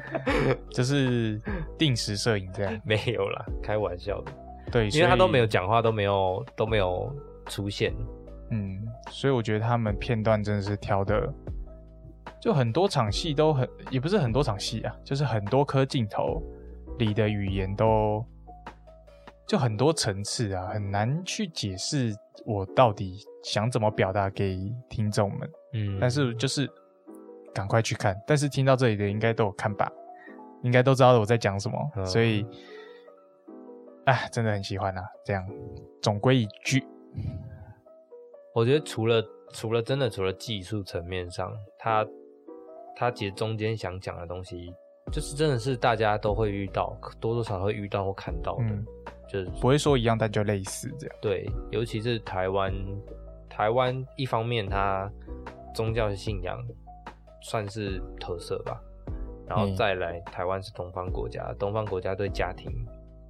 (laughs) 就是定时摄影这样。没有啦，开玩笑的。对，因为他都没有讲话，都没有都没有出现。嗯，所以我觉得他们片段真的是挑的，就很多场戏都很，也不是很多场戏啊，就是很多颗镜头里的语言都就很多层次啊，很难去解释我到底想怎么表达给听众们。嗯但是就是赶快去看。但是听到这里的应该都有看吧，应该都知道我在讲什么，嗯所以，哎，真的很喜欢啊。这样，总归一句，我觉得除了除了真的除了技术层面上，他他其实中间想讲的东西，就是真的是大家都会遇到，多多少少会遇到或看到的，嗯，就是不会说一样，但就类似这样。对，尤其是台湾，台湾一方面它宗教信仰算是特色吧，然后嗯再来台湾是东方国家，东方国家对家庭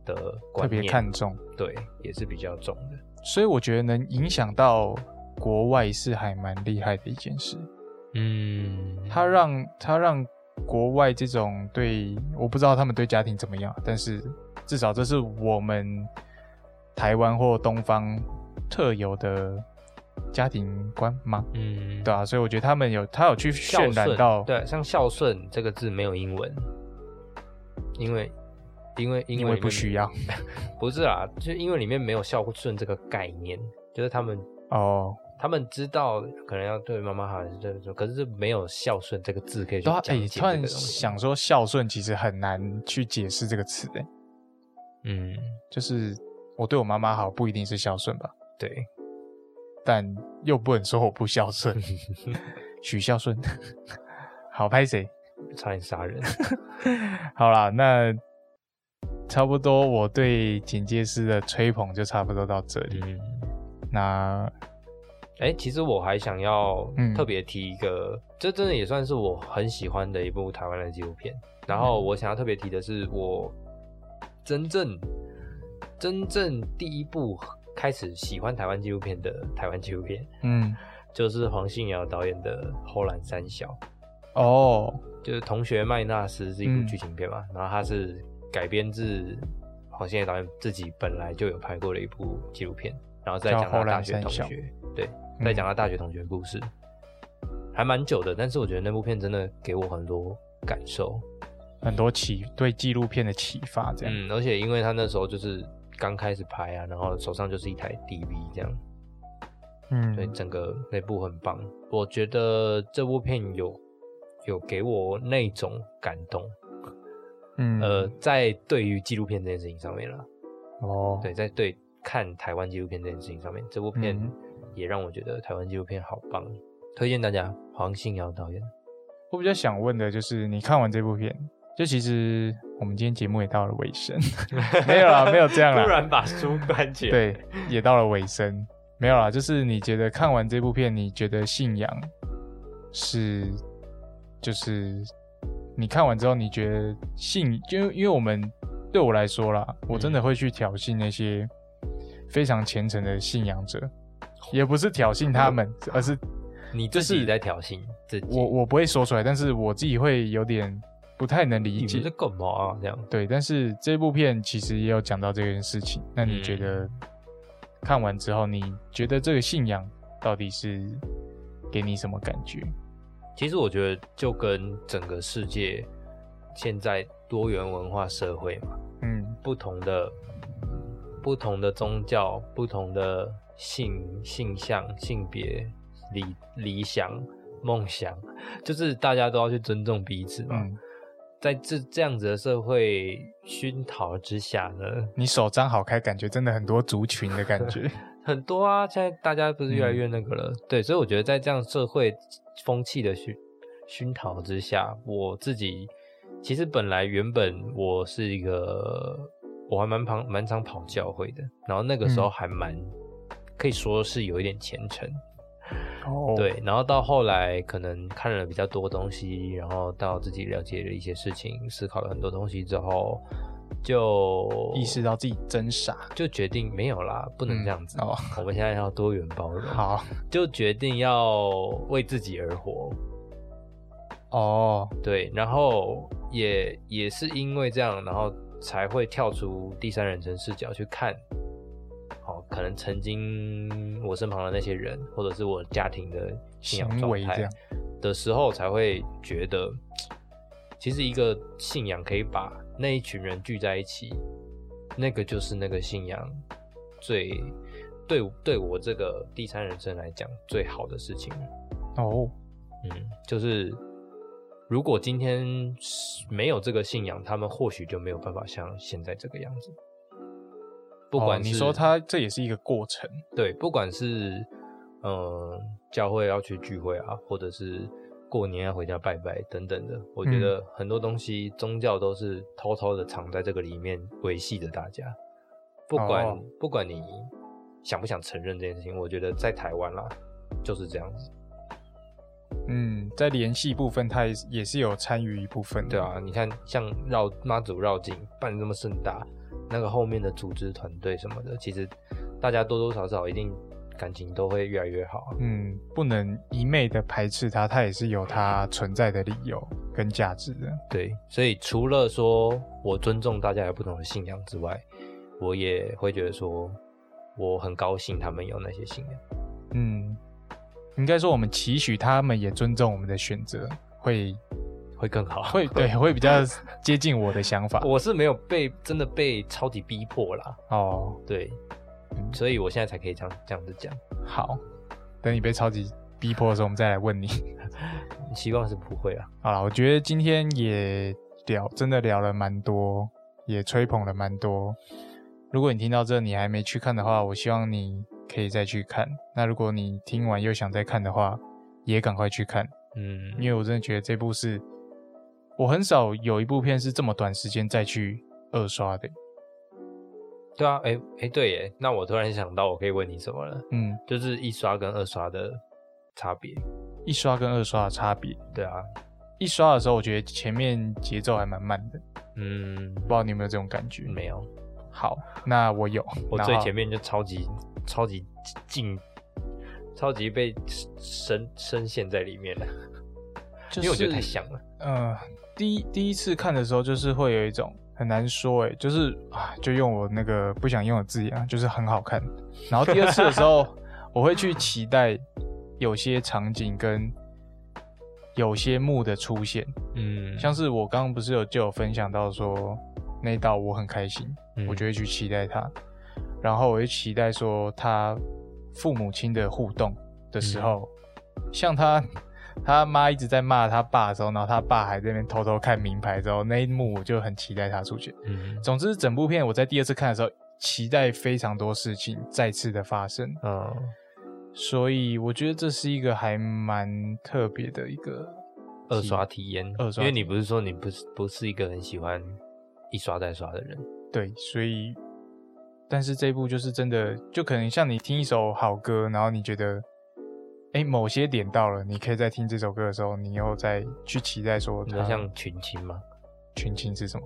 的特别看重，对也是比较重的。所以我觉得能影响到国外是还蛮厉害的一件事。嗯，他让他让国外这种对，我不知道他们对家庭怎么样，但是至少这是我们台湾或东方特有的家庭观吗？嗯，对啊，所以我觉得他们有他有去孝渲染到，对，像孝顺这个字没有英文，因为因为因为不需要 (laughs) 不是啦，就因为里面没有孝顺这个概念，就是他们哦。他们知道可能要对妈妈好，还是对说，可是没有孝顺这个字可以去对啊，讲哎、突然。想说孝顺其实很难去解释这个词，哎，嗯，就是我对我妈妈好不一定是孝顺吧，对，但又不能说我不孝顺，(laughs) 许孝顺，(laughs) 好拍谁？差点杀人。(laughs) 好啦，那差不多我对警戒师的吹捧就差不多到这里。嗯，那哎、其实我还想要嗯特别提一个，这真的也算是我很喜欢的一部台湾的纪录片。然后嗯我想要特别提的是，我真正真正第一部开始喜欢台湾纪录片的台湾纪录片，嗯，就是黄信尧导演的《后来三小》。哦，就是《同学麦纳斯》是一部嗯剧情片嘛，然后它是改编自黄信尧导演自己本来就有拍过的一部纪录片，然后再讲他大学同学，对，嗯。再讲他大学同学的故事，还蛮久的，但是我觉得那部片真的给我很多感受，很多启对纪录片的启发，这样。嗯，而且因为他那时候就是刚开始拍啊，然后手上就是一台 DV 这样，嗯，所以整个那部很棒。我觉得这部片有有给我那种感动，嗯，呃，在对于纪录片这件事情上面了，哦，对，在对看台湾纪录片这件事情上面，这部片嗯。也让我觉得台湾纪录片好棒，推荐大家黄信尧导演。我比较想问的就是，你看完这部片，就其实我们今天节目也到了尾声，(laughs) 没有啦，没有这样啦，(laughs) 突然把书关起来，对，也到了尾声，没有啦，就是你觉得看完这部片，你觉得信仰是，就是你看完之后，你觉得信，就因为我们对我来说啦，我真的会去挑衅那些非常虔诚的信仰者，也不是挑衅他们，而是你自己在挑衅自己，我我不会说出来，但是我自己会有点不太能理解你们在。干嘛啊？这样，对，但是这部片其实也有讲到这件事情。那你觉得看完之后，你觉得这个信仰到底是给你什么感觉？其实我觉得就跟整个世界现在多元文化社会嘛，嗯不同的不同的宗教、不同的性性向、性别、理理想、梦想，就是大家都要去尊重彼此嘛。嗯，在这这样子的社会熏陶之下呢，你手张好开，感觉真的很多族群的感觉。(laughs) 很多啊，现在大家不是越来嗯。越那个了，对，所以我觉得在这样社会风气的熏熏陶之下，我自己其实本来原本我是一个我还蛮常蛮常跑教会的，然后那个时候嗯。还蛮、可以说是有一点虔诚，哦，对，然后到后来可能看了比较多东西，然后到自己了解了一些事情，思考了很多东西之后，就意识到自己真傻。就决定没有啦，不能嗯这样子。哦我们现在要多元包容，好就决定要为自己而活。哦，对，然后也也是因为这样，然后才会跳出第三人称视角去看，哦，可能曾经我身旁的那些人，或者是我家庭的信仰行状态的时候，才会觉得，其实一个信仰可以把那一群人聚在一起，那个就是那个信仰最对对我这个第三人生来讲最好的事情。哦，嗯，就是如果今天没有这个信仰，他们或许就没有办法像现在这个样子。不哦管是、你说他这也是一个过程，对，不管是嗯、呃教会要去聚会啊，或者是过年要回家拜拜等等的，我觉嗯得很多东西宗教都是偷偷的藏在这个里面维系着大家。不管、哦不管你想不想承认这件事情，我觉得在台湾啦就是这样子。嗯，在联系部分，他也是也是有参与一部分的。对啊，你看像绕妈祖绕境办的这么盛大，那个后面的组织团队什么的，其实大家多多少少一定感情都会越来越好。嗯，不能一昧的排斥它，它也是有它存在的理由跟价值的。对，所以除了说我尊重大家有不同的信仰之外，我也会觉得说我很高兴他们有那些信仰。嗯，应该说我们期许他们也尊重我们的选择，会会更好，会对，(laughs) 会比较接近我的想法。我是没有被真的被超级逼迫啦，哦，对，嗯所以我现在才可以这样这样子讲，好，等你被超级逼迫的时候，我们再来问你。(laughs) 希望是不会啊。好了，我觉得今天也聊，真的聊了蛮多，也吹捧了蛮多。如果你听到这你还没去看的话，我希望你可以再去看。那如果你听完又想再看的话，也赶快去看，嗯，因为我真的觉得这部是我很少有一部片是这么短时间再去二刷的。对啊，哎、哎、对耶，那我突然想到，我可以问你什么了？嗯，就是一刷跟二刷的差别。一刷跟二刷的差别，对啊，一刷的时候我觉得前面节奏还蛮慢的，嗯不，知道你有没有这种感觉？没有，好，那我有，我最前面就超级超级进，超级被深深陷在里面了，就因为我觉得太像了。呃，第一第一次看的时候，就是会有一种很难说，哎，就是啊，就用我那个不想用的字眼啊，就是很好看。然后第二次的时候，(laughs) 我会去期待有些场景跟有些幕的出现，嗯，像是我刚刚不是有就有分享到说那一道我很开心，嗯我就会去期待他，然后我就期待说他父母亲的互动的时候，像他他妈一直在骂他爸的时候，然后他爸还在那边偷偷看名牌之后，那一幕我就很期待他出现。嗯。总之，整部片我在第二次看的时候，期待非常多事情再次的发生，嗯。所以我觉得这是一个还蛮特别的一个二刷体验，二刷因为你不是说你不是不是一个很喜欢一刷再刷的人，对，所以，但是这一部就是真的，就可能像你听一首好歌，然后你觉得，哎，某些点到了，你可以在听这首歌的时候，你又再去期待说它你说像群青吗？群青是什么？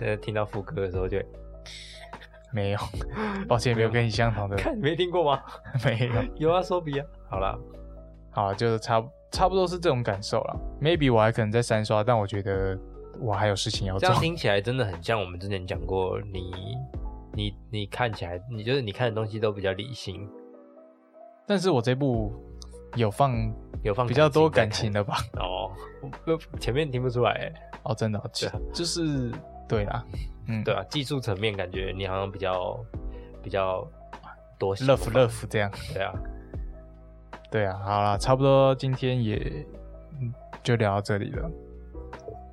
呃，听到副歌的时候就会 (laughs) 没有，抱歉，没有跟你相同的，(laughs) 看，没听过吗？(laughs) 没有。有啊，手比啊。好啦，好，就是差差不多是这种感受了。Maybe 我还可能在三刷，但我觉得我还有事情要做这样。听起来真的很像我们之前讲过，你你你看起来，你就是你看的东西都比较理性，但是我这部有放有放比较多感情的吧？看哦。不，前面听不出来欸，哦，真的哦，对啊就是对啦，嗯，对啊，技术层面感觉你好像比较比较多想法，love love 这样。对啊，对啊，好啦，差不多今天也嗯就聊到这里了。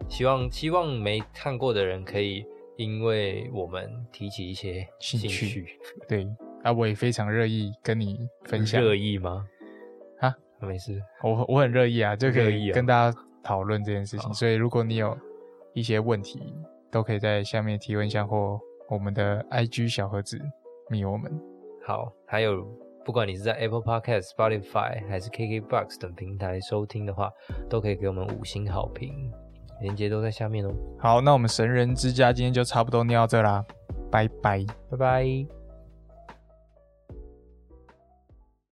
希望希望没看过的人可以因为我们提起一些兴趣，对啊，我也非常乐意跟你分享。乐意吗？啊，没事，我我很乐意啊，就可以跟大家讨论这件事情。好所以如果你有一些问题，都可以在下面提问箱或我们的 IG 小盒子密我们。好，还有，不管你是在 Apple Podcast、Spotify 还是 KKBox 等平台收听的话，都可以给我们五星好评，链接都在下面哦。好，那我们神人之家今天就差不多尿到这啦，拜拜。拜拜。